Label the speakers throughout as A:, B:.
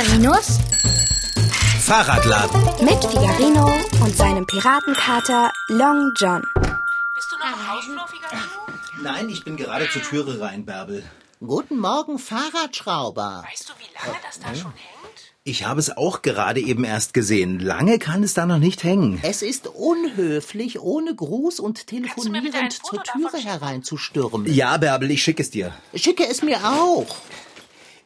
A: Figarinos
B: Fahrradladen.
A: mit Figarino und seinem Piratenkater Long John.
C: Bist du noch im Hausflur, Figarino?
B: Nein, ich bin gerade zur Türe rein, Bärbel.
D: Guten Morgen, Fahrradschrauber.
C: Weißt du, wie lange das da schon hängt?
B: Ich habe es auch gerade eben erst gesehen. Lange kann es da noch nicht hängen.
D: Es ist unhöflich, ohne Gruß und telefonierend zur Türe hereinzustürmen.
B: Ja, Bärbel, ich schicke es dir.
D: Schicke es mir auch.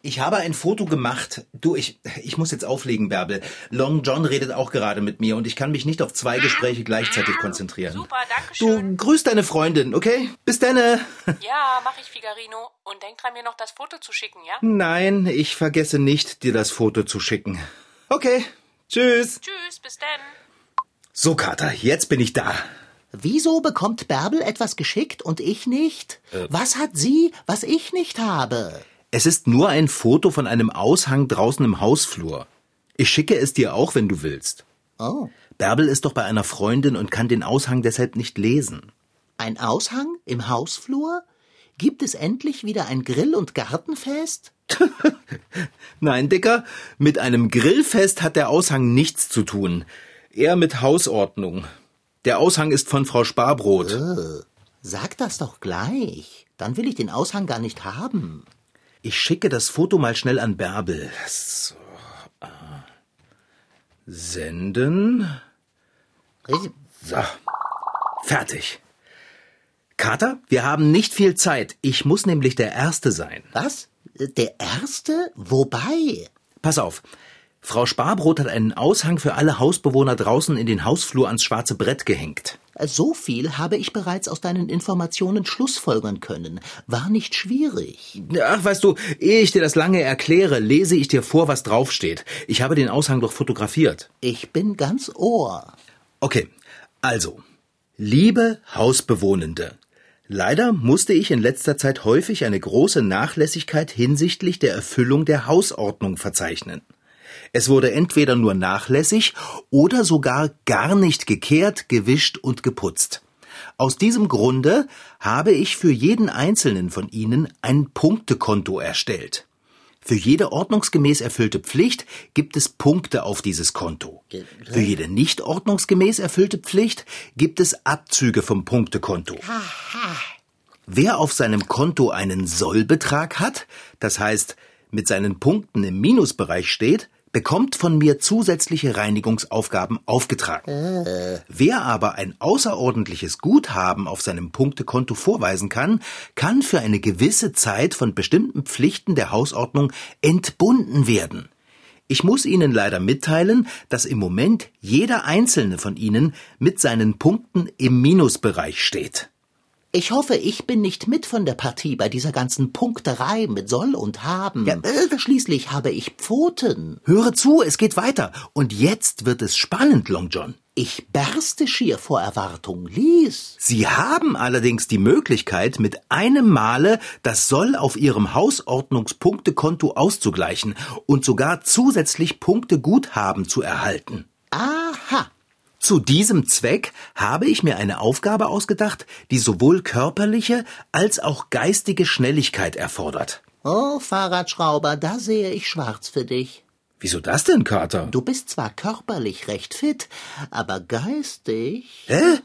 B: Ich habe ein Foto gemacht. Du, ich, ich muss jetzt auflegen, Bärbel. Long John redet auch gerade mit mir und ich kann mich nicht auf zwei Gespräche gleichzeitig konzentrieren.
C: Super, danke schön.
B: Du grüß deine Freundin, okay? Bis denne.
C: Ja, mach ich, Figarino. Und denk dran, mir noch das Foto zu schicken, ja?
B: Nein, ich vergesse nicht, dir das Foto zu schicken. Okay, tschüss.
C: Tschüss, bis dann.
B: So, Kater, jetzt bin ich da.
D: Wieso bekommt Bärbel etwas geschickt und ich nicht?
B: Äh.
D: Was hat sie, was ich nicht habe?
B: Es ist nur ein Foto von einem Aushang draußen im Hausflur. Ich schicke es dir auch, wenn du willst.
D: Oh,
B: Bärbel ist doch bei einer Freundin und kann den Aushang deshalb nicht lesen.
D: ein Aushang im Hausflur? Gibt es endlich wieder ein Grill- und Gartenfest?
B: Nein, Dicker, mit einem Grillfest hat der Aushang nichts zu tun. Eher mit Hausordnung. Der Aushang ist von Frau Sparbrot.
D: Sag das doch gleich. Dann will ich den Aushang gar nicht haben.
B: Ich schicke das Foto mal schnell an Bärbel. So. äh, Senden. So. Fertig. Kater, wir haben nicht viel Zeit. Ich muss nämlich der Erste sein.
D: Was? Der erste? Wobei?
B: Pass auf. Frau Sparbrot hat einen Aushang für alle Hausbewohner draußen in den Hausflur ans schwarze Brett gehängt.
D: So viel habe ich bereits aus deinen Informationen schlussfolgern können. War nicht schwierig.
B: Ach, weißt du, ehe ich dir das lange erkläre, lese ich dir vor, was draufsteht. Ich habe den Aushang doch fotografiert.
D: Ich bin ganz Ohr.
B: Okay, also, liebe Hausbewohnende, leider musste ich in letzter Zeit häufig eine große Nachlässigkeit hinsichtlich der Erfüllung der Hausordnung verzeichnen. Es wurde entweder nur nachlässig oder sogar gar nicht gekehrt, gewischt und geputzt. Aus diesem Grunde habe ich für jeden einzelnen von Ihnen ein Punktekonto erstellt. Für jede ordnungsgemäß erfüllte Pflicht gibt es Punkte auf dieses Konto. Für jede nicht ordnungsgemäß erfüllte Pflicht gibt es Abzüge vom Punktekonto. Wer auf seinem Konto einen Sollbetrag hat, das heißt mit seinen Punkten im Minusbereich steht, bekommt von mir zusätzliche Reinigungsaufgaben aufgetragen. Wer aber ein außerordentliches Guthaben auf seinem Punktekonto vorweisen kann, kann für eine gewisse Zeit von bestimmten Pflichten der Hausordnung entbunden werden. Ich muss Ihnen leider mitteilen, dass im Moment jeder einzelne von Ihnen mit seinen Punkten im Minusbereich steht.
D: Ich hoffe, ich bin nicht mit von der Partie bei dieser ganzen Punkterei mit soll und haben.
B: Ja, äh,
D: Schließlich habe ich Pfoten.
B: Höre zu, es geht weiter. Und jetzt wird es spannend, Long John.
D: Ich berste schier vor Erwartung. Lies.
B: Sie haben allerdings die Möglichkeit, mit einem Male das Soll auf Ihrem Hausordnungspunktekonto auszugleichen und sogar zusätzlich Punkte Guthaben zu erhalten.
D: Aha.
B: Zu diesem Zweck habe ich mir eine Aufgabe ausgedacht, die sowohl körperliche als auch geistige Schnelligkeit erfordert.
D: Oh, Fahrradschrauber, da sehe ich schwarz für dich.
B: Wieso das denn, Kater?
D: Du bist zwar körperlich recht fit, aber geistig,
B: Hä?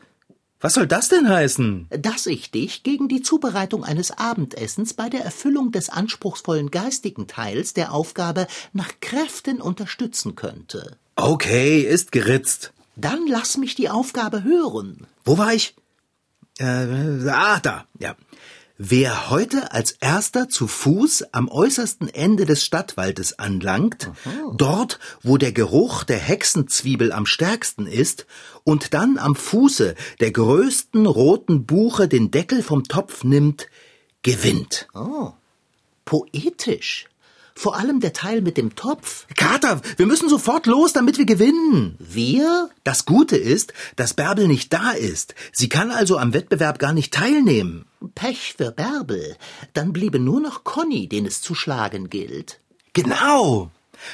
B: Was soll das denn heißen?
D: dass ich dich gegen die Zubereitung eines Abendessens bei der Erfüllung des anspruchsvollen geistigen Teils der Aufgabe nach Kräften unterstützen könnte.
B: Okay, ist geritzt.
D: Dann lass mich die Aufgabe hören.
B: Wo war ich? Äh, ah, da, ja. Wer heute als erster zu Fuß am äußersten Ende des Stadtwaldes anlangt, dort, wo der Geruch der Hexenzwiebel am stärksten ist, und dann am Fuße der größten roten Buche den Deckel vom Topf nimmt, gewinnt.
D: Poetisch. Vor allem der Teil mit dem Topf.
B: Kater, wir müssen sofort los, damit wir gewinnen.
D: Wir?
B: Das Gute ist, dass Bärbel nicht da ist. Sie kann also am Wettbewerb gar nicht teilnehmen.
D: Pech für Bärbel. Dann bliebe nur noch Conny, den es zu schlagen gilt.
B: Genau.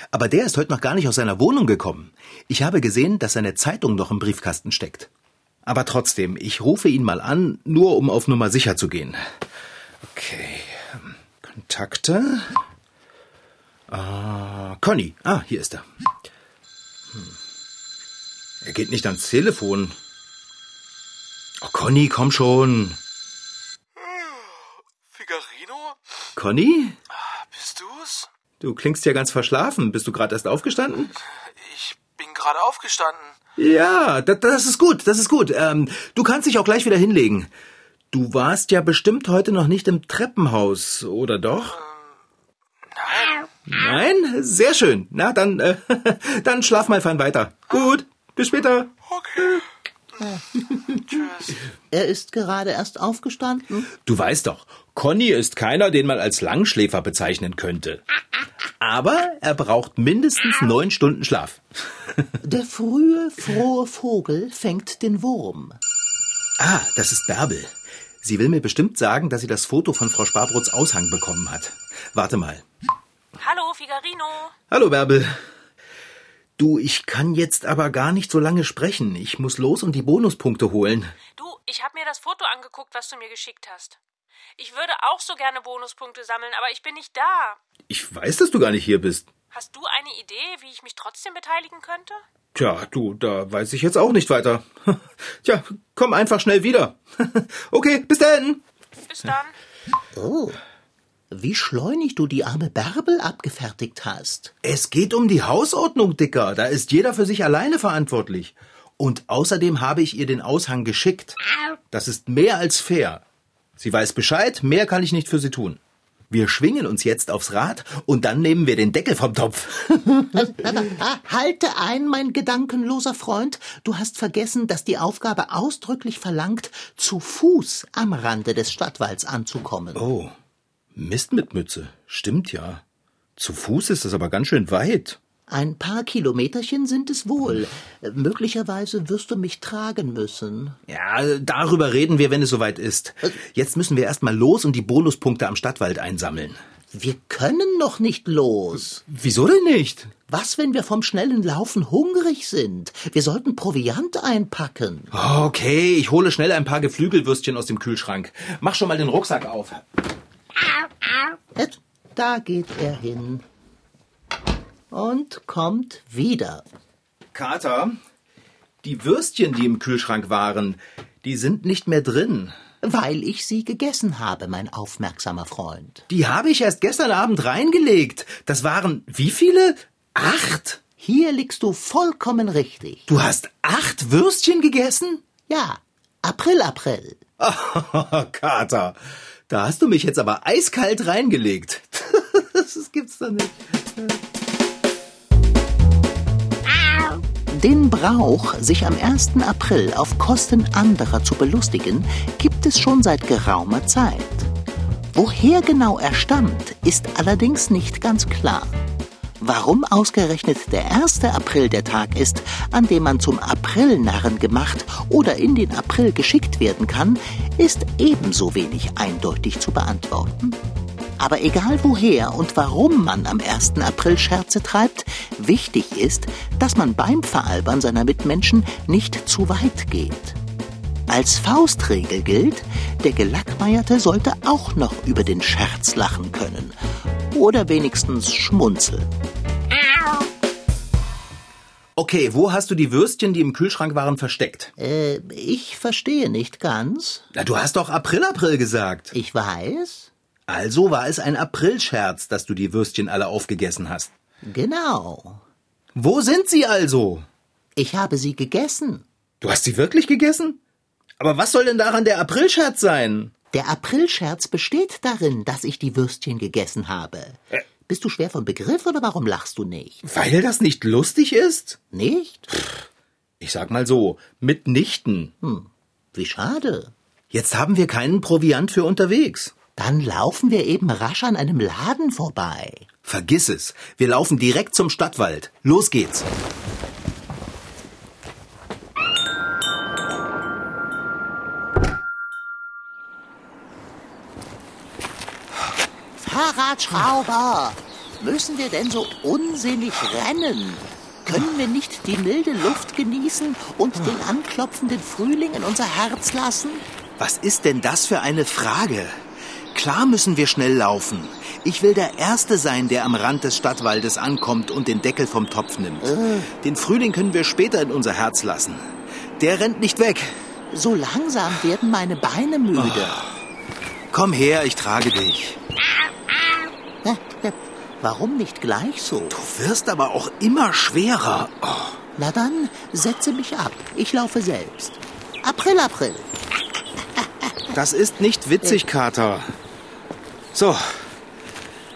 B: Aber der ist heute noch gar nicht aus seiner Wohnung gekommen. Ich habe gesehen, dass seine Zeitung noch im Briefkasten steckt. Aber trotzdem, ich rufe ihn mal an, nur um auf Nummer sicher zu gehen. Okay. Kontakte. Ah, Conny. Ah, hier ist er. Hm. Er geht nicht ans Telefon. Oh, Conny, komm schon.
E: Figarino?
B: Conny?
E: Bist du's?
B: Du klingst ja ganz verschlafen. Bist du gerade erst aufgestanden?
E: Ich bin gerade aufgestanden.
B: Ja, das, das ist gut, das ist gut. Ähm, du kannst dich auch gleich wieder hinlegen. Du warst ja bestimmt heute noch nicht im Treppenhaus, oder doch?
E: Nein.
B: Nein? Sehr schön. Na, dann, äh, dann schlaf mal fein weiter. Gut, bis später.
E: Okay. Tschüss.
D: Er ist gerade erst aufgestanden.
B: Du weißt doch, Conny ist keiner, den man als Langschläfer bezeichnen könnte. Aber er braucht mindestens neun Stunden Schlaf.
D: Der frühe, frohe Vogel fängt den Wurm.
B: Ah, das ist Bärbel. Sie will mir bestimmt sagen, dass sie das Foto von Frau Sparbrots Aushang bekommen hat. Warte mal.
C: Hallo, Figarino.
B: Hallo, Bärbel. Du, ich kann jetzt aber gar nicht so lange sprechen. Ich muss los und die Bonuspunkte holen.
C: Du, ich habe mir das Foto angeguckt, was du mir geschickt hast. Ich würde auch so gerne Bonuspunkte sammeln, aber ich bin nicht da.
B: Ich weiß, dass du gar nicht hier bist.
C: Hast du eine Idee, wie ich mich trotzdem beteiligen könnte?
B: Tja, du, da weiß ich jetzt auch nicht weiter. Tja, komm einfach schnell wieder. Okay, bis dann.
C: Bis dann.
D: Oh, wie schleunig du die arme Bärbel abgefertigt hast.
B: Es geht um die Hausordnung, Dicker. Da ist jeder für sich alleine verantwortlich. Und außerdem habe ich ihr den Aushang geschickt. Das ist mehr als fair. Sie weiß Bescheid, mehr kann ich nicht für sie tun. Wir schwingen uns jetzt aufs Rad und dann nehmen wir den Deckel vom Topf.
D: Ah, halte ein, mein gedankenloser Freund. Du hast vergessen, dass die Aufgabe ausdrücklich verlangt, zu Fuß am Rande des Stadtwalds anzukommen.
B: Oh, Mist mit Mütze. Stimmt ja. Zu Fuß ist das aber ganz schön weit.
D: Ein paar Kilometerchen sind es wohl. Möglicherweise wirst du mich tragen müssen.
B: Ja, darüber reden wir, wenn es soweit ist. Jetzt müssen wir erstmal los und die Bonuspunkte am Stadtwald einsammeln.
D: Wir können noch nicht los.
B: Wieso denn nicht?
D: Was, wenn wir vom schnellen Laufen hungrig sind? Wir sollten Proviant einpacken.
B: Okay, ich hole schnell ein paar Geflügelwürstchen aus dem Kühlschrank. Mach schon mal den Rucksack auf.
D: Et, Da geht er hin. Und kommt wieder.
B: Kater, die Würstchen, die im Kühlschrank waren, die sind nicht mehr drin.
D: Weil ich sie gegessen habe, mein aufmerksamer Freund.
B: Die habe ich erst gestern Abend reingelegt. Das waren wie viele? Acht?
D: Hier liegst du vollkommen richtig.
B: Du hast acht Würstchen gegessen?
D: Ja, April, April.
B: Kater, da hast du mich jetzt aber eiskalt reingelegt. das gibt's doch nicht.
D: Den Brauch, sich am 1. April auf Kosten anderer zu belustigen, gibt es schon seit geraumer Zeit. Woher genau er stammt, ist allerdings nicht ganz klar. Warum ausgerechnet der 1. April der Tag ist, an dem man zum Aprilnarren gemacht oder in den April geschickt werden kann, ist ebenso wenig eindeutig zu beantworten. Aber egal woher und warum man am 1. April Scherze treibt, wichtig ist, dass man beim Veralbern seiner Mitmenschen nicht zu weit geht. Als Faustregel gilt, der Gelackmeierte sollte auch noch über den Scherz lachen können. Oder wenigstens schmunzeln.
B: Okay, wo hast du die Würstchen, die im Kühlschrank waren, versteckt?
D: Äh, ich verstehe nicht ganz.
B: Na, du hast doch April, April gesagt.
D: Ich weiß.
B: Also war es ein Aprilscherz, dass du die Würstchen alle aufgegessen hast.
D: Genau.
B: Wo sind sie also?
D: Ich habe sie gegessen.
B: Du hast sie wirklich gegessen? Aber was soll denn daran der Aprilscherz sein?
D: Der Aprilscherz besteht darin, dass ich die Würstchen gegessen habe.
B: Äh.
D: Bist du schwer vom Begriff oder warum lachst du nicht?
B: Weil das nicht lustig ist?
D: Nicht?
B: Ich sag mal so, mitnichten.
D: Hm, wie schade.
B: Jetzt haben wir keinen Proviant für unterwegs.
D: Dann laufen wir eben rasch an einem Laden vorbei.
B: Vergiss es. Wir laufen direkt zum Stadtwald. Los geht's.
D: Fahrradschrauber! Müssen wir denn so unsinnig rennen? Können wir nicht die milde Luft genießen und den anklopfenden Frühling in unser Herz lassen?
B: Was ist denn das für eine Frage? Klar müssen wir schnell laufen. Ich will der Erste sein, der am Rand des Stadtwaldes ankommt und den Deckel vom Topf nimmt. Den Frühling können wir später in unser Herz lassen. Der rennt nicht weg.
D: So langsam werden meine Beine müde.
B: Komm her, ich trage dich.
D: Äh, äh, Warum nicht gleich so?
B: Du wirst aber auch immer schwerer. Oh.
D: Na dann, setze mich ab. Ich laufe selbst. April, April.
B: Das ist nicht witzig, Kater. So,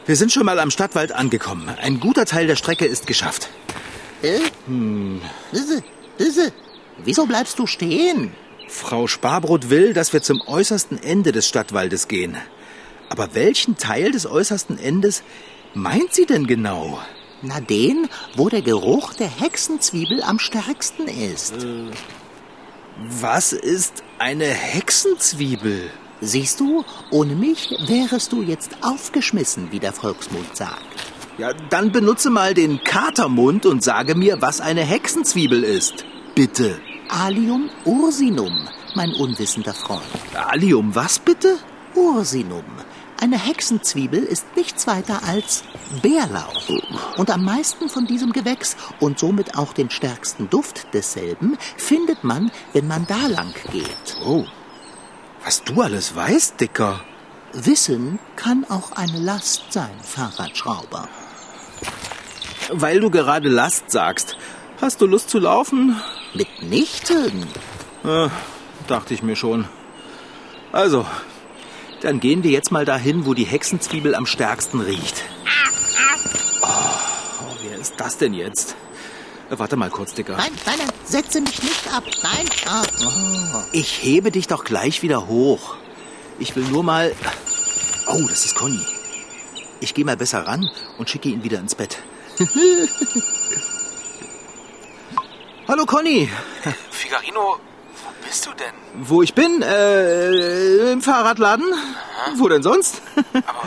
B: wir sind schon mal am Stadtwald angekommen. Ein guter Teil der Strecke ist geschafft.
D: Äh? Diese. Wieso bleibst du stehen?
B: Frau Sparbrot will, dass wir zum äußersten Ende des Stadtwaldes gehen. Aber welchen Teil des äußersten Endes meint sie denn genau?
D: Na den, wo der Geruch der Hexenzwiebel am stärksten ist.
B: Was ist eine Hexenzwiebel?
D: Siehst du, ohne mich wärest du jetzt aufgeschmissen, wie der Volksmund sagt.
B: Ja, dann benutze mal den Katermund und sage mir, was eine Hexenzwiebel ist. Bitte.
D: Allium ursinum, mein unwissender Freund.
B: Allium, was bitte?
D: Ursinum. Eine Hexenzwiebel ist nichts weiter als Bärlauch. Und am meisten von diesem Gewächs und somit auch den stärksten Duft desselben findet man, wenn man da lang geht.
B: Oh. Was du alles weißt, Dicker.
D: Wissen kann auch eine Last sein, Fahrradschrauber.
B: Weil du gerade Last sagst. Hast du Lust zu laufen?
D: Mitnichten.
B: Äh, dachte ich mir schon. Also, dann gehen wir jetzt mal dahin, wo die Hexenzwiebel am stärksten riecht. Oh, wer ist das denn jetzt? Warte mal kurz, Dicker.
D: Nein, nein, nein, setze mich nicht ab. Nein. Oh.
B: Ich hebe dich doch gleich wieder hoch. Ich will nur mal. Oh, das ist Conny. Ich gehe mal besser ran und schicke ihn wieder ins Bett. Hallo Conny,
E: Figarino, bist du denn?
B: wo ich bin? Äh, im Fahrradladen? Wo denn sonst?
E: Aber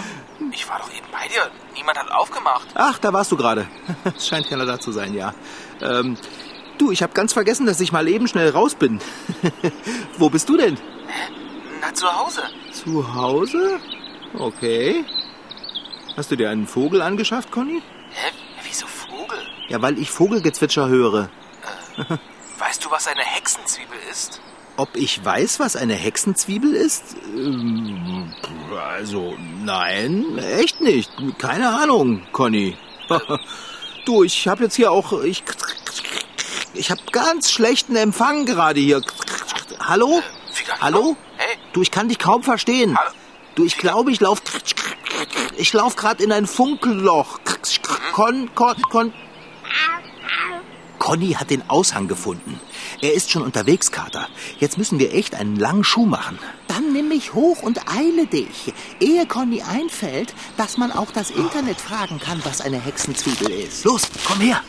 E: ich war doch eben bei dir. Niemand hat aufgemacht.
B: Ach, da warst du gerade. Es scheint keiner da zu sein, ja. Ähm, du, ich habe ganz vergessen, dass ich mal eben schnell raus bin. wo bist du denn?
E: Na, zu Hause.
B: Zu Hause? Okay. Hast du dir einen Vogel angeschafft, Conny?
E: Hä? Wieso Vogel?
B: Ja, weil ich Vogelgezwitscher höre.
E: Weißt du, was eine Hexenzwiebel ist?
B: Ob ich weiß, was eine Hexenzwiebel ist? Ähm, Also, nein, echt nicht. Keine Ahnung, Conny. Du, ich habe jetzt hier auch... Ich, ich habe ganz schlechten Empfang gerade hier. Hallo? Hallo?
E: Hey,
B: Du, ich kann dich kaum verstehen.
E: Hallo?
B: Du, ich glaube, ich lauf... Ich lauf gerade in ein Funkelloch. Con, con, con... Conny hat den Aushang gefunden. Er ist schon unterwegs, Kater. Jetzt müssen wir echt einen langen Schuh machen.
D: Dann nimm mich hoch und eile dich, ehe Conny einfällt, dass man auch das Internet fragen kann, was eine Hexenzwiebel ist.
B: Los, komm her.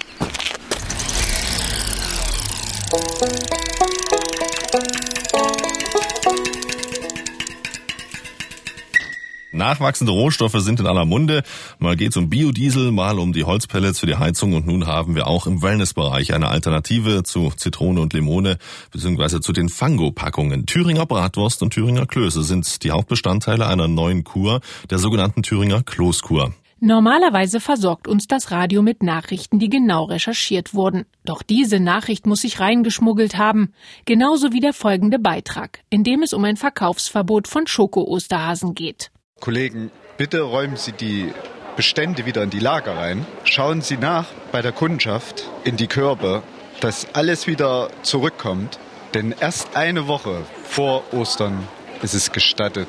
F: Nachwachsende Rohstoffe sind in aller Munde. Mal geht's um Biodiesel, mal um die Holzpellets für die Heizung und nun haben wir auch im Wellnessbereich eine Alternative zu Zitrone und Limone beziehungsweise zu den Fango-Packungen. Thüringer Bratwurst und Thüringer Klöße sind die Hauptbestandteile einer neuen Kur, der sogenannten Thüringer Kloßkur.
C: Normalerweise versorgt uns das Radio mit Nachrichten, die genau recherchiert wurden. Doch diese Nachricht muss sich reingeschmuggelt haben. Genauso wie der folgende Beitrag, in dem es um ein Verkaufsverbot von Schoko-Osterhasen geht.
G: Kollegen, bitte räumen Sie die Bestände wieder in die Lager rein. Schauen Sie nach bei der Kundschaft in die Körbe, dass alles wieder zurückkommt. Denn erst eine Woche vor Ostern ist es gestattet,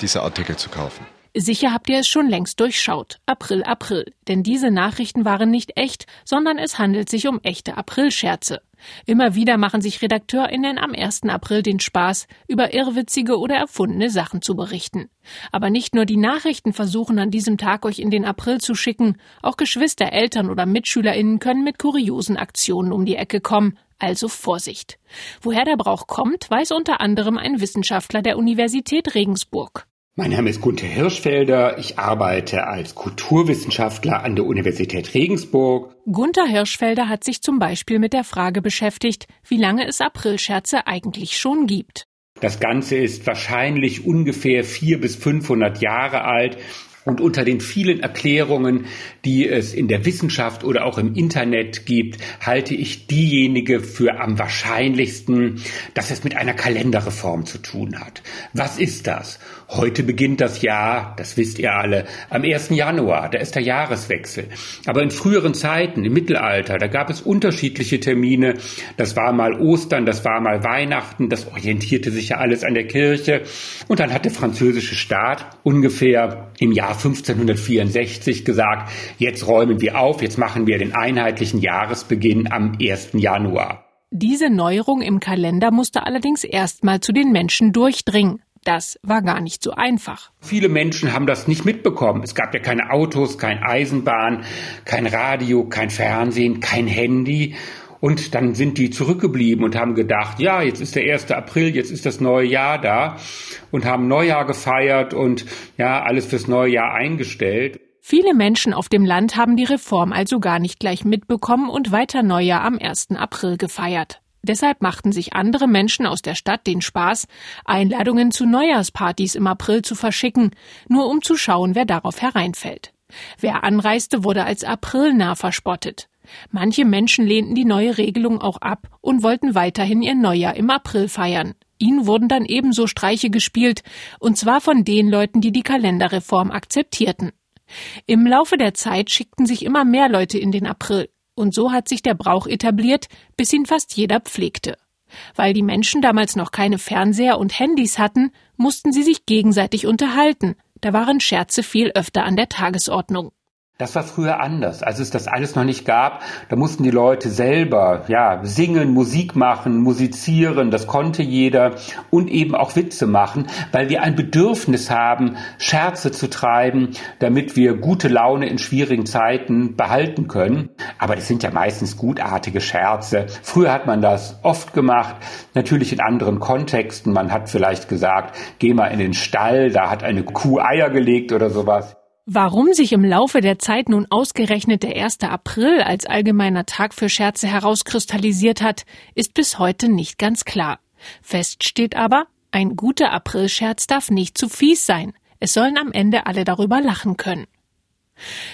G: diese Artikel zu kaufen.
C: Sicher habt ihr es schon längst durchschaut. April, April. Denn diese Nachrichten waren nicht echt, sondern es handelt sich um echte Aprilscherze. Immer wieder machen sich RedakteurInnen am 1. April den Spaß, über irrwitzige oder erfundene Sachen zu berichten. Aber nicht nur die Nachrichten versuchen an diesem Tag euch in den April zu schicken, auch Geschwister, Eltern oder MitschülerInnen können mit kuriosen Aktionen um die Ecke kommen. Also Vorsicht. Woher der Brauch kommt, weiß unter anderem ein Wissenschaftler der Universität Regensburg.
H: Mein Name ist Gunther Hirschfelder. Ich arbeite als Kulturwissenschaftler an der Universität Regensburg.
C: Gunther Hirschfelder hat sich zum Beispiel mit der Frage beschäftigt, wie lange es Aprilscherze eigentlich schon gibt.
H: Das Ganze ist wahrscheinlich ungefähr vier bis 500 Jahre alt und unter den vielen Erklärungen, die es in der Wissenschaft oder auch im Internet gibt, halte ich diejenige für am wahrscheinlichsten, dass es mit einer Kalenderreform zu tun hat. Was ist das? Heute beginnt das Jahr, das wisst ihr alle, am 1. Januar, da ist der Jahreswechsel. Aber in früheren Zeiten, im Mittelalter, da gab es unterschiedliche Termine. Das war mal Ostern, das war mal Weihnachten, das orientierte sich ja alles an der Kirche. Und dann hat der französische Staat ungefähr im Jahr 1564 gesagt, jetzt räumen wir auf, jetzt machen wir den einheitlichen Jahresbeginn am 1. Januar.
C: Diese Neuerung im Kalender musste allerdings erstmal zu den Menschen durchdringen. Das war gar nicht so einfach.
H: Viele Menschen haben das nicht mitbekommen. Es gab ja keine Autos, kein Eisenbahn, kein Radio, kein Fernsehen, kein Handy. Und dann sind die zurückgeblieben und haben gedacht, ja, jetzt ist der 1. April, jetzt ist das neue Jahr da und haben Neujahr gefeiert und ja, alles fürs neue Jahr eingestellt.
C: Viele Menschen auf dem Land haben die Reform also gar nicht gleich mitbekommen und weiter Neujahr am 1. April gefeiert. Deshalb machten sich andere Menschen aus der Stadt den Spaß, Einladungen zu Neujahrspartys im April zu verschicken, nur um zu schauen, wer darauf hereinfällt. Wer anreiste, wurde als Aprilnah verspottet. Manche Menschen lehnten die neue Regelung auch ab und wollten weiterhin ihr Neujahr im April feiern. Ihnen wurden dann ebenso Streiche gespielt, und zwar von den Leuten, die die Kalenderreform akzeptierten. Im Laufe der Zeit schickten sich immer mehr Leute in den April, und so hat sich der Brauch etabliert, bis ihn fast jeder pflegte. Weil die Menschen damals noch keine Fernseher und Handys hatten, mussten sie sich gegenseitig unterhalten, da waren Scherze viel öfter an der Tagesordnung.
H: Das war früher anders. Als es das alles noch nicht gab, da mussten die Leute selber, ja, singen, Musik machen, musizieren, das konnte jeder und eben auch Witze machen, weil wir ein Bedürfnis haben, Scherze zu treiben, damit wir gute Laune in schwierigen Zeiten behalten können. Aber das sind ja meistens gutartige Scherze. Früher hat man das oft gemacht, natürlich in anderen Kontexten. Man hat vielleicht gesagt, geh mal in den Stall, da hat eine Kuh Eier gelegt oder sowas.
C: Warum sich im Laufe der Zeit nun ausgerechnet der 1. April als allgemeiner Tag für Scherze herauskristallisiert hat, ist bis heute nicht ganz klar. Fest steht aber, ein guter Aprilscherz darf nicht zu fies sein. Es sollen am Ende alle darüber lachen können.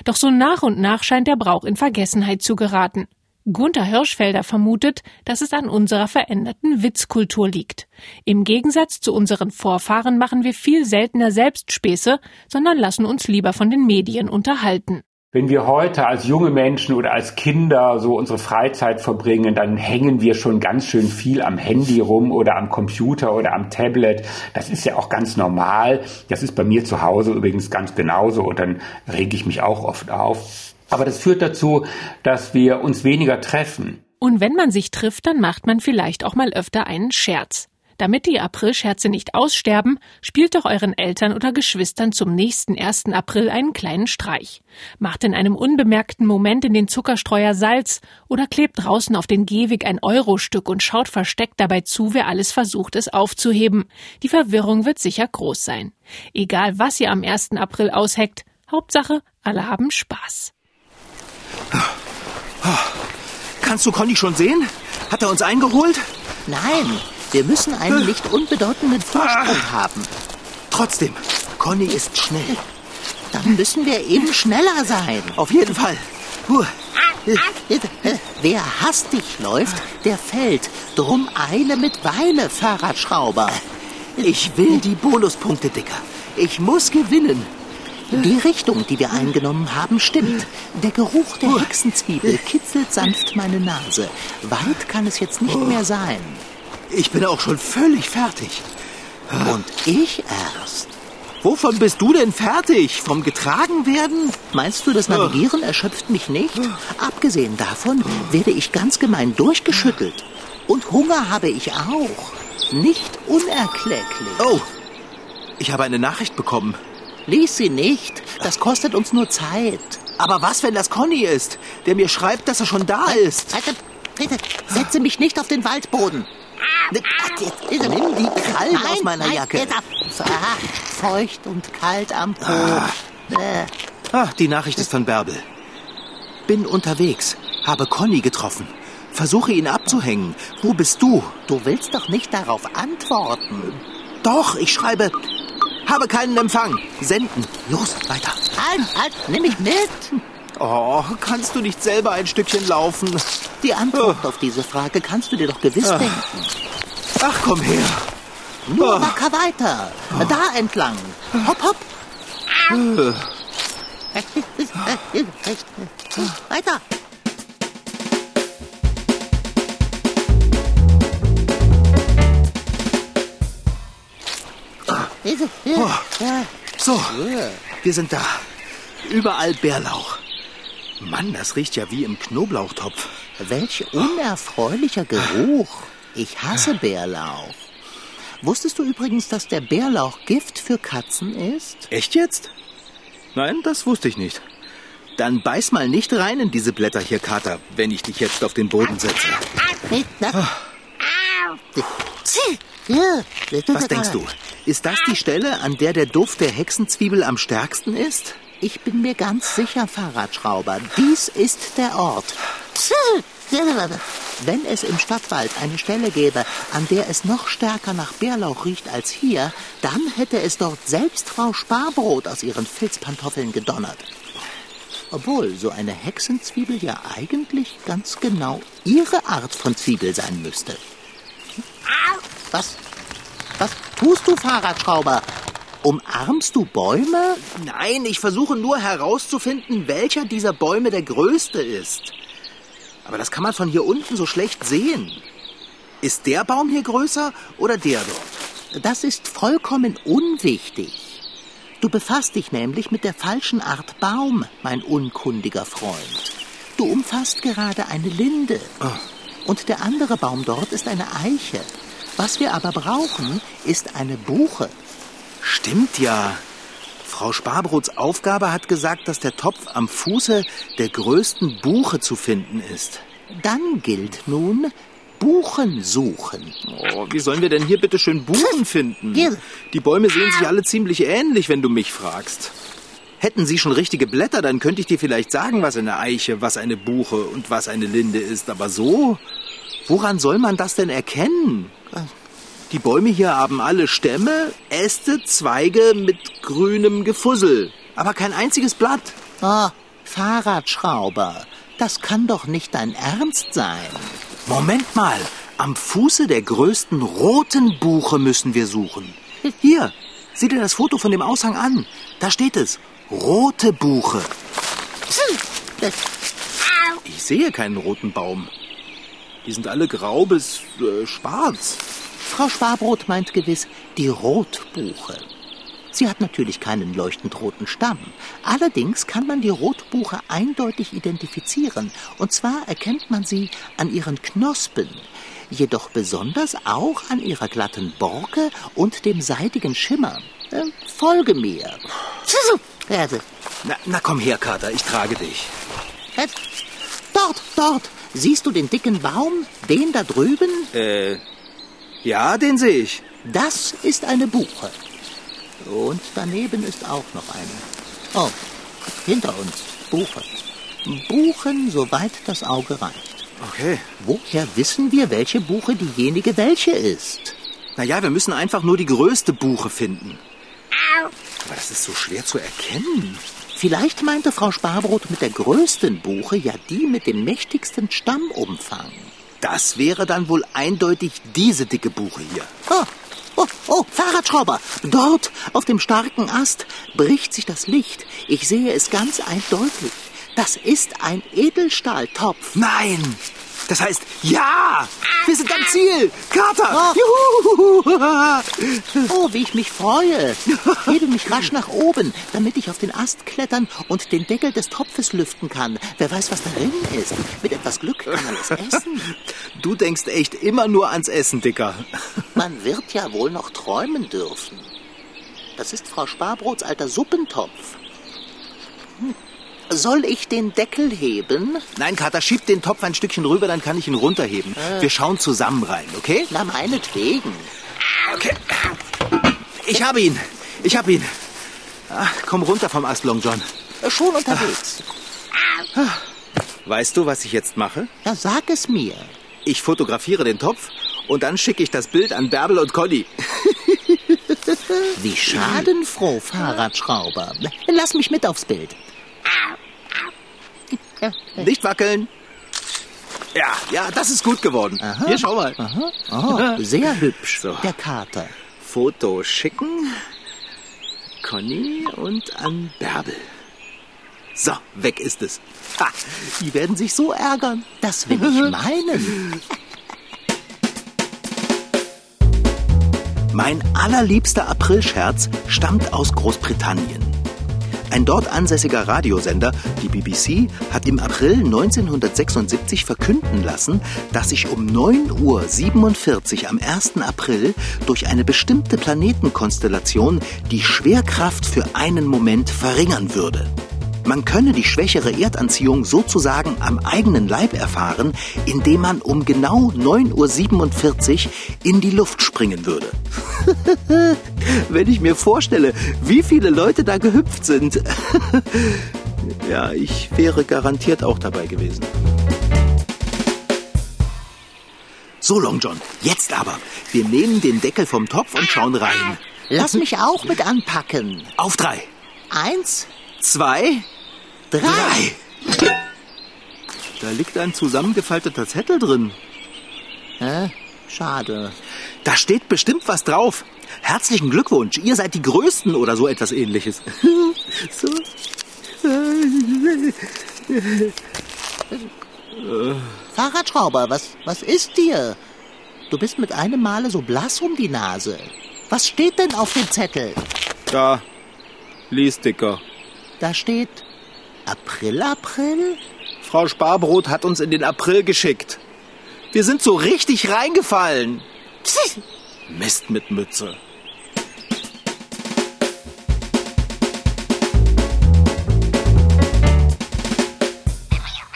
C: Doch so nach und nach scheint der Brauch in Vergessenheit zu geraten. Gunther Hirschfelder vermutet, dass es an unserer veränderten Witzkultur liegt. Im Gegensatz zu unseren Vorfahren machen wir viel seltener Selbstspäße, sondern lassen uns lieber von den Medien unterhalten.
H: Wenn wir heute als junge Menschen oder als Kinder so unsere Freizeit verbringen, dann hängen wir schon ganz schön viel am Handy rum oder am Computer oder am Tablet. Das ist ja auch ganz normal. Das ist bei mir zu Hause übrigens ganz genauso und dann rege ich mich auch oft auf. Aber das führt dazu, dass wir uns weniger treffen.
C: Und wenn man sich trifft, dann macht man vielleicht auch mal öfter einen Scherz. Damit die Aprilscherze nicht aussterben, spielt doch euren Eltern oder Geschwistern zum nächsten 1. April einen kleinen Streich. Macht in einem unbemerkten Moment in den Zuckerstreuer Salz oder klebt draußen auf den Gehweg ein Eurostück und schaut versteckt dabei zu, wer alles versucht, es aufzuheben. Die Verwirrung wird sicher groß sein. Egal was ihr am 1. April ausheckt, Hauptsache, alle haben Spaß.
B: Kannst du Conny schon sehen? Hat er uns eingeholt?
D: Nein, wir müssen einen nicht unbedeutenden Vorsprung haben.
B: Trotzdem, Conny ist schnell.
D: Dann müssen wir eben schneller sein.
B: Auf jeden Fall. Puh.
D: Wer hastig läuft, der fällt. Drum Eile mit Weile, Fahrradschrauber.
B: Ich will die Bonuspunkte, Dicker. Ich muss gewinnen.
D: Die Richtung, die wir eingenommen haben, stimmt. Der Geruch der Hexenzwiebel kitzelt sanft meine Nase. Weit kann es jetzt nicht mehr sein.
B: Ich bin auch schon völlig fertig.
D: Und ich erst.
B: Wovon bist du denn fertig? Vom getragen werden?
D: Meinst du, das Navigieren erschöpft mich nicht? Abgesehen davon werde ich ganz gemein durchgeschüttelt. Und Hunger habe ich auch. Nicht unerkläglich.
B: Oh, ich habe eine Nachricht bekommen.
D: Lies sie nicht. Das kostet uns nur Zeit.
B: Aber was, wenn das Conny ist, der mir schreibt, dass er schon da ist?
D: Bitte, setze mich nicht auf den Waldboden.
B: Nimm die Krallen
D: Nein,
B: aus meiner
D: nein,
B: Jacke.
D: ab. Ah, feucht und kalt am Po. Äh,
B: Ah, die Nachricht ist von Bärbel. Bin unterwegs, habe Conny getroffen. versuche ihn abzuhängen. Wo bist du?
D: Du willst doch nicht darauf antworten.
B: Doch, ich schreibe. Habe keinen Empfang. Senden. Los, weiter.
D: Halt, halt, nimm mich mit.
B: Oh, kannst du nicht selber ein Stückchen laufen?
D: Die Antwort auf diese Frage kannst du dir doch gewiss
B: Ah.
D: denken.
B: Ach, komm her.
D: Nur
B: Ah.
D: wacker weiter. Da entlang. Hopp, hopp. Weiter.
B: So, wir sind da. Überall Bärlauch. Mann, das riecht ja wie im Knoblauchtopf.
D: Welch unerfreulicher Geruch. Ich hasse Bärlauch. Wusstest du übrigens, dass der Bärlauch Gift für Katzen ist?
B: Echt jetzt? Nein, das wusste ich nicht. Dann beiß mal nicht rein in diese Blätter hier, Kater, wenn ich dich jetzt auf den Boden setze. Was denkst du? Ist das die Stelle, an der der Duft der Hexenzwiebel am stärksten ist?
D: Ich bin mir ganz sicher, Fahrradschrauber. Dies ist der Ort. Wenn es im Stadtwald eine Stelle gäbe, an der es noch stärker nach Bärlauch riecht als hier, dann hätte es dort selbst Frau Sparbrot aus ihren Filzpantoffeln gedonnert. Obwohl so eine Hexenzwiebel ja eigentlich ganz genau ihre Art von Zwiebel sein müsste. Was? Was tust du, Fahrradschrauber? Umarmst du Bäume?
B: Nein, ich versuche nur herauszufinden, welcher dieser Bäume der größte ist. Aber das kann man von hier unten so schlecht sehen. Ist der Baum hier größer oder der dort?
D: Das ist vollkommen unwichtig. Du befasst dich nämlich mit der falschen Art Baum, mein unkundiger Freund. Du umfasst gerade eine Linde. Und der andere Baum dort ist eine Eiche. Was wir aber brauchen, ist eine Buche.
B: Stimmt ja. Frau Sparbrots Aufgabe hat gesagt, dass der Topf am Fuße der größten Buche zu finden ist.
D: Dann gilt nun Buchen suchen.
B: Oh, wie sollen wir denn hier bitte schön Buchen finden?
D: Gil.
B: Die Bäume sehen sich alle ziemlich ähnlich, wenn du mich fragst. Hätten sie schon richtige Blätter, dann könnte ich dir vielleicht sagen, was eine Eiche, was eine Buche und was eine Linde ist. Aber so, woran soll man das denn erkennen? Die Bäume hier haben alle Stämme, Äste, Zweige mit grünem Gefussel. Aber kein einziges Blatt.
D: Oh, Fahrradschrauber, das kann doch nicht dein Ernst sein.
B: Moment mal, am Fuße der größten roten Buche müssen wir suchen. Hier, sieh dir das Foto von dem Aushang an. Da steht es. Rote Buche. Ich sehe keinen roten Baum. Die sind alle grau bis äh, schwarz.
D: Frau Sparbrot meint gewiss die Rotbuche. Sie hat natürlich keinen leuchtend roten Stamm. Allerdings kann man die Rotbuche eindeutig identifizieren. Und zwar erkennt man sie an ihren Knospen, jedoch besonders auch an ihrer glatten Borke und dem seidigen Schimmer. Äh, folge mir.
B: Na, na komm her, Kater, ich trage dich.
D: Äh, Dort, dort. Siehst du den dicken Baum? Den da drüben?
B: Äh, ja, den sehe ich.
D: Das ist eine Buche. Und daneben ist auch noch eine. Oh, hinter uns, Buche. Buchen, soweit das Auge reicht.
B: Okay.
D: Woher wissen wir, welche Buche diejenige welche ist?
B: Naja, wir müssen einfach nur die größte Buche finden. Aber das ist so schwer zu erkennen.
D: Vielleicht meinte Frau Sparbrot mit der größten Buche ja die mit dem mächtigsten Stammumfang.
B: Das wäre dann wohl eindeutig diese dicke Buche hier.
D: Oh, oh, oh, Fahrradschrauber! Dort, auf dem starken Ast, bricht sich das Licht. Ich sehe es ganz eindeutig. Das ist ein Edelstahltopf.
B: Nein! Das heißt, ja! Wir sind am Ziel! Kater!
D: Oh.
B: Juhu!
D: Oh, wie ich mich freue. Hebe mich rasch nach oben, damit ich auf den Ast klettern und den Deckel des Topfes lüften kann. Wer weiß, was darin ist. Mit etwas Glück kann man es essen.
B: Du denkst echt immer nur ans Essen, Dicker.
D: Man wird ja wohl noch träumen dürfen. Das ist Frau Sparbrots alter Suppentopf. Hm. Soll ich den Deckel heben?
B: Nein, Kater, schieb den Topf ein Stückchen rüber, dann kann ich ihn runterheben. Wir schauen zusammen rein, okay?
D: Na, meinetwegen.
B: Okay. Ich habe ihn. Ich habe ihn. Ah, komm runter vom Ast, Long John.
D: Schon unterwegs.
B: Weißt du, was ich jetzt mache?
D: Ja, sag es mir.
B: Ich fotografiere den Topf und dann schicke ich das Bild an Bärbel und Conny.
D: Wie schadenfroh, Fahrradschrauber. Lass mich mit aufs Bild.
B: Nicht wackeln. Ja, ja, das ist gut geworden.
D: Aha.
B: Hier, schau mal.
D: Aha. Oh, sehr hübsch,
B: So.
D: der Kater.
B: Foto schicken. Conny und an Bärbel. So, weg ist es. Ha,
D: Die werden sich so ärgern. Das will ich meinen.
B: Mein allerliebster Aprilscherz stammt aus Großbritannien. Ein dort ansässiger Radiosender, die BBC, hat im April 1976 verkünden lassen, dass sich um 9.47 Uhr am 1. April durch eine bestimmte Planetenkonstellation die Schwerkraft für einen Moment verringern würde. Man könne die schwächere Erdanziehung sozusagen am eigenen Leib erfahren, indem man um genau 9.47 Uhr in die Luft springen würde. Wenn ich mir vorstelle, wie viele Leute da gehüpft sind. ja, ich wäre garantiert auch dabei gewesen. So, Long John, jetzt aber. Wir nehmen den Deckel vom Topf und schauen rein.
D: Lass mich auch mit anpacken.
B: Auf drei,
D: Eins,
B: zwei,
D: drei.
B: drei. Da liegt ein zusammengefalteter Zettel drin.
D: Hä? Schade.
B: Da steht bestimmt was drauf. Herzlichen Glückwunsch, ihr seid die Größten oder so etwas ähnliches. so.
D: Fahrradschrauber, was, was ist dir? Du bist mit einem Male so blass um die Nase. Was steht denn auf dem Zettel?
B: Da, lies dicker.
D: Da steht April, April?
B: Frau Sparbrot hat uns in den April geschickt. Wir sind so richtig reingefallen. Mist mit Mütze.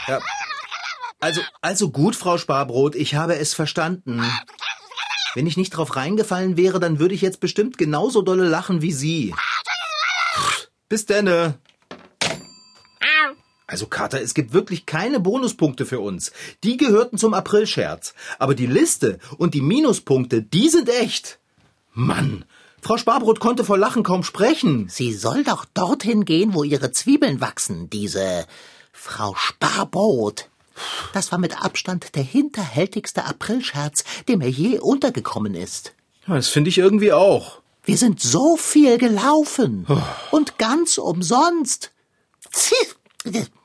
B: Ja. Also, also gut, Frau Sparbrot, ich habe es verstanden. Wenn ich nicht drauf reingefallen wäre, dann würde ich jetzt bestimmt genauso dolle lachen wie Sie. Bis denne. Also Kater, es gibt wirklich keine Bonuspunkte für uns. Die gehörten zum Aprilscherz. Aber die Liste und die Minuspunkte, die sind echt. Mann, Frau Sparbrot konnte vor Lachen kaum sprechen.
D: Sie soll doch dorthin gehen, wo ihre Zwiebeln wachsen, diese Frau Sparbrot. Das war mit Abstand der hinterhältigste Aprilscherz, der mir je untergekommen ist.
B: Das finde ich irgendwie auch.
D: Wir sind so viel gelaufen. Und ganz umsonst. Zieh.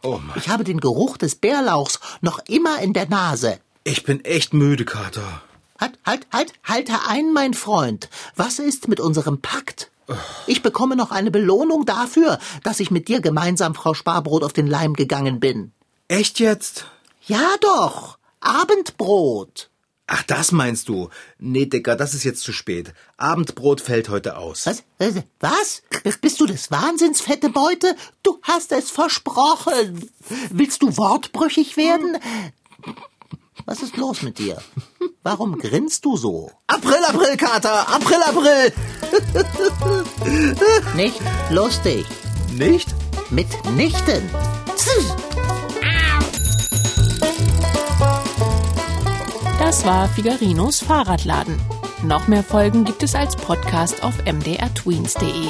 B: Oh.
D: Ich habe den Geruch des Bärlauchs noch immer in der Nase.
B: Ich bin echt müde, Kater.
D: Halt, halt, halt, halte ein, mein Freund. Was ist mit unserem Pakt? Ich bekomme noch eine Belohnung dafür, dass ich mit dir gemeinsam Frau Sparbrot auf den Leim gegangen bin.
B: Echt jetzt?
D: Ja doch. Abendbrot.
B: Ach, das meinst du? Nee, Dicker, das ist jetzt zu spät. Abendbrot fällt heute aus.
D: Was? Äh, Was? Bist du des Wahnsinns, fette Beute? Du hast es versprochen. Willst du wortbrüchig werden? Was ist los mit dir? Warum grinst du so?
B: April, April, Kater! April, April!
D: Nicht lustig.
B: Nicht?
D: Mitnichten.
C: Das war Figarinos Fahrradladen. Noch mehr Folgen gibt es als Podcast auf mdrtweens.de.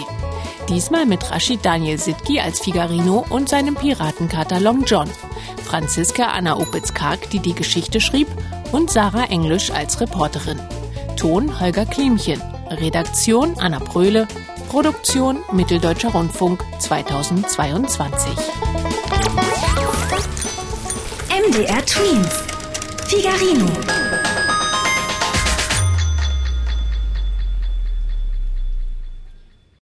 C: Diesmal mit Rashid Daniel Sitki als Figarino und seinem Piratenkater Long John, Franziska Anna Opitz-Karg, die die Geschichte schrieb, und Sarah Englisch als Reporterin. Ton Holger Klimchen, Redaktion Anna Pröhle, Produktion Mitteldeutscher Rundfunk 2022.
A: MDR Twins. Figarino.